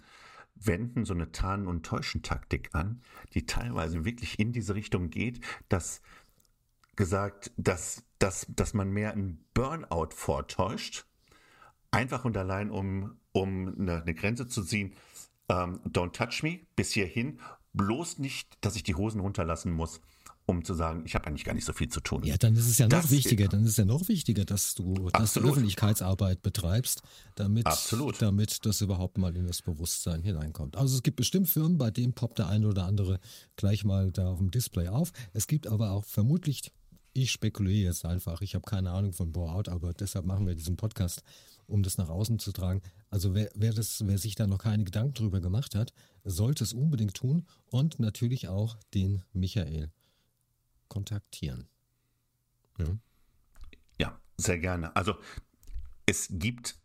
wenden so eine Tarn- und Täuschentaktik an, die teilweise wirklich in diese Richtung geht, dass gesagt, dass, dass, dass man mehr einen Burnout vortäuscht, einfach und allein, um, um eine, eine Grenze zu ziehen, ähm, don't touch me, bis hierhin, bloß nicht, dass ich die Hosen runterlassen muss um zu sagen, ich habe eigentlich gar nicht so viel zu tun. Ja, dann ist es ja noch das wichtiger, dann ist es ja noch wichtiger, dass du dass du Öffentlichkeitsarbeit betreibst, damit, Absolut. damit das überhaupt mal in das Bewusstsein hineinkommt. Also es gibt bestimmt Firmen, bei denen poppt der eine oder andere gleich mal da auf dem Display auf. Es gibt aber auch vermutlich, ich spekuliere jetzt einfach, ich habe keine Ahnung von Bore-out, aber deshalb machen wir diesen Podcast, um das nach außen zu tragen. Also wer, wer, das, wer sich da noch keine Gedanken drüber gemacht hat, sollte es unbedingt tun und natürlich auch den Michael kontaktieren. Ja, ja sehr gerne. Also es gibt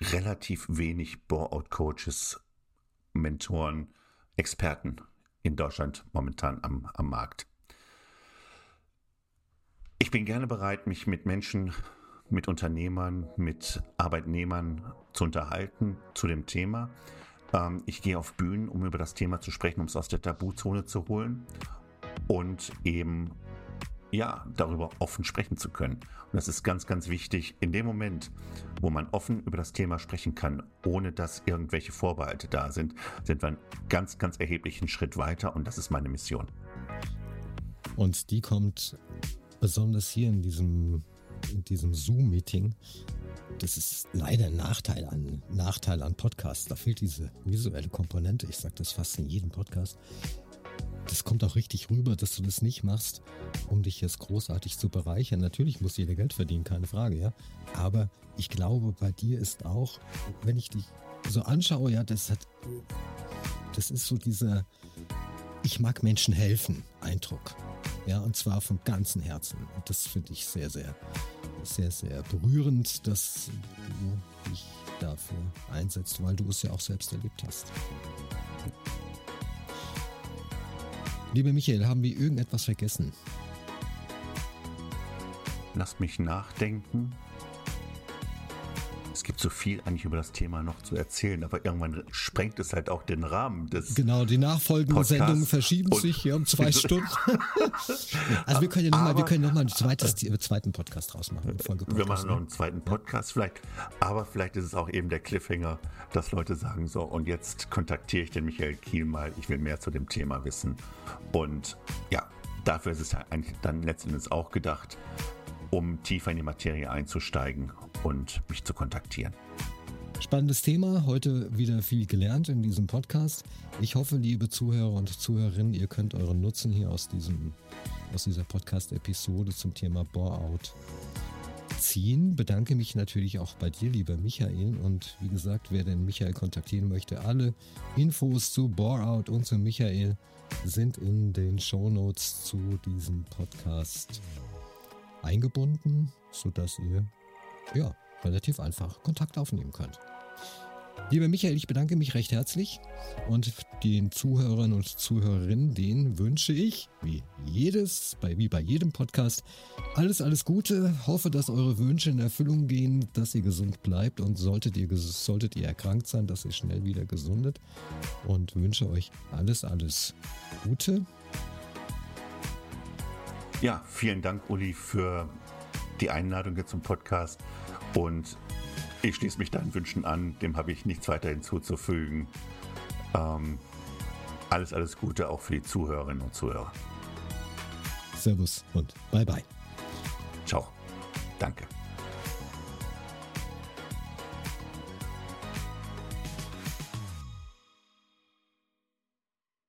relativ wenig Bore-out-Coaches, Mentoren, Experten in Deutschland momentan am, am Markt. Ich bin gerne bereit, mich mit Menschen, mit Unternehmern, mit Arbeitnehmern zu unterhalten zu dem Thema. Ähm, ich gehe auf Bühnen, um über das Thema zu sprechen, um es aus der Tabuzone zu holen und eben ja, darüber offen sprechen zu können. Und das ist ganz, ganz wichtig in dem Moment, wo man offen über das Thema sprechen kann, ohne dass irgendwelche Vorbehalte da sind, sind wir einen ganz, ganz erheblichen Schritt weiter und das ist meine Mission. Und die kommt besonders hier in diesem, in diesem Zoom-Meeting. Das ist leider ein Nachteil an, Nachteil an Podcasts. Da fehlt diese visuelle Komponente. Ich sage das fast in jedem Podcast das kommt auch richtig rüber, dass du das nicht machst, um dich jetzt großartig zu bereichern. Natürlich muss jeder Geld verdienen, keine Frage, ja. Aber ich glaube, bei dir ist auch, wenn ich dich so anschaue, ja, das hat, das ist so dieser, ich mag Menschen helfen Eindruck. Ja, und zwar von ganzem Herzen. Und das finde ich sehr, sehr, sehr, sehr berührend, dass du dich dafür einsetzt, weil du es ja auch selbst erlebt hast. Lieber Michael, haben wir irgendetwas vergessen? Lass mich nachdenken. Es gibt so viel eigentlich über das Thema noch zu erzählen, aber irgendwann sprengt es halt auch den Rahmen des. Genau, die nachfolgenden Podcasts Sendungen verschieben sich hier um zwei Stunden. also wir können ja nochmal, wir können noch mal einen zweites, zweiten Podcast rausmachen. Wir machen noch ne? einen zweiten Podcast ja. vielleicht, aber vielleicht ist es auch eben der Cliffhanger, dass Leute sagen so und jetzt kontaktiere ich den Michael Kiel mal, ich will mehr zu dem Thema wissen und ja, dafür ist es ja eigentlich dann letztendlich auch gedacht um tiefer in die Materie einzusteigen und mich zu kontaktieren. Spannendes Thema, heute wieder viel gelernt in diesem Podcast. Ich hoffe, liebe Zuhörer und Zuhörerinnen, ihr könnt euren Nutzen hier aus, diesem, aus dieser Podcast-Episode zum Thema Bore-out ziehen. Bedanke mich natürlich auch bei dir, lieber Michael. Und wie gesagt, wer den Michael kontaktieren möchte, alle Infos zu Bore-out und zu Michael sind in den Show Notes zu diesem Podcast eingebunden, sodass ihr ja, relativ einfach Kontakt aufnehmen könnt. Lieber Michael, ich bedanke mich recht herzlich und den Zuhörern und Zuhörerinnen, denen wünsche ich, wie jedes, bei, wie bei jedem Podcast, alles, alles Gute. Hoffe, dass eure Wünsche in Erfüllung gehen, dass ihr gesund bleibt und solltet ihr, solltet ihr erkrankt sein, dass ihr schnell wieder gesundet und wünsche euch alles, alles Gute. Ja, vielen Dank, Uli, für die Einladung jetzt zum Podcast. Und ich schließe mich deinen Wünschen an. Dem habe ich nichts weiter hinzuzufügen. Ähm, alles, alles Gute auch für die Zuhörerinnen und Zuhörer. Servus und bye bye. Ciao. Danke.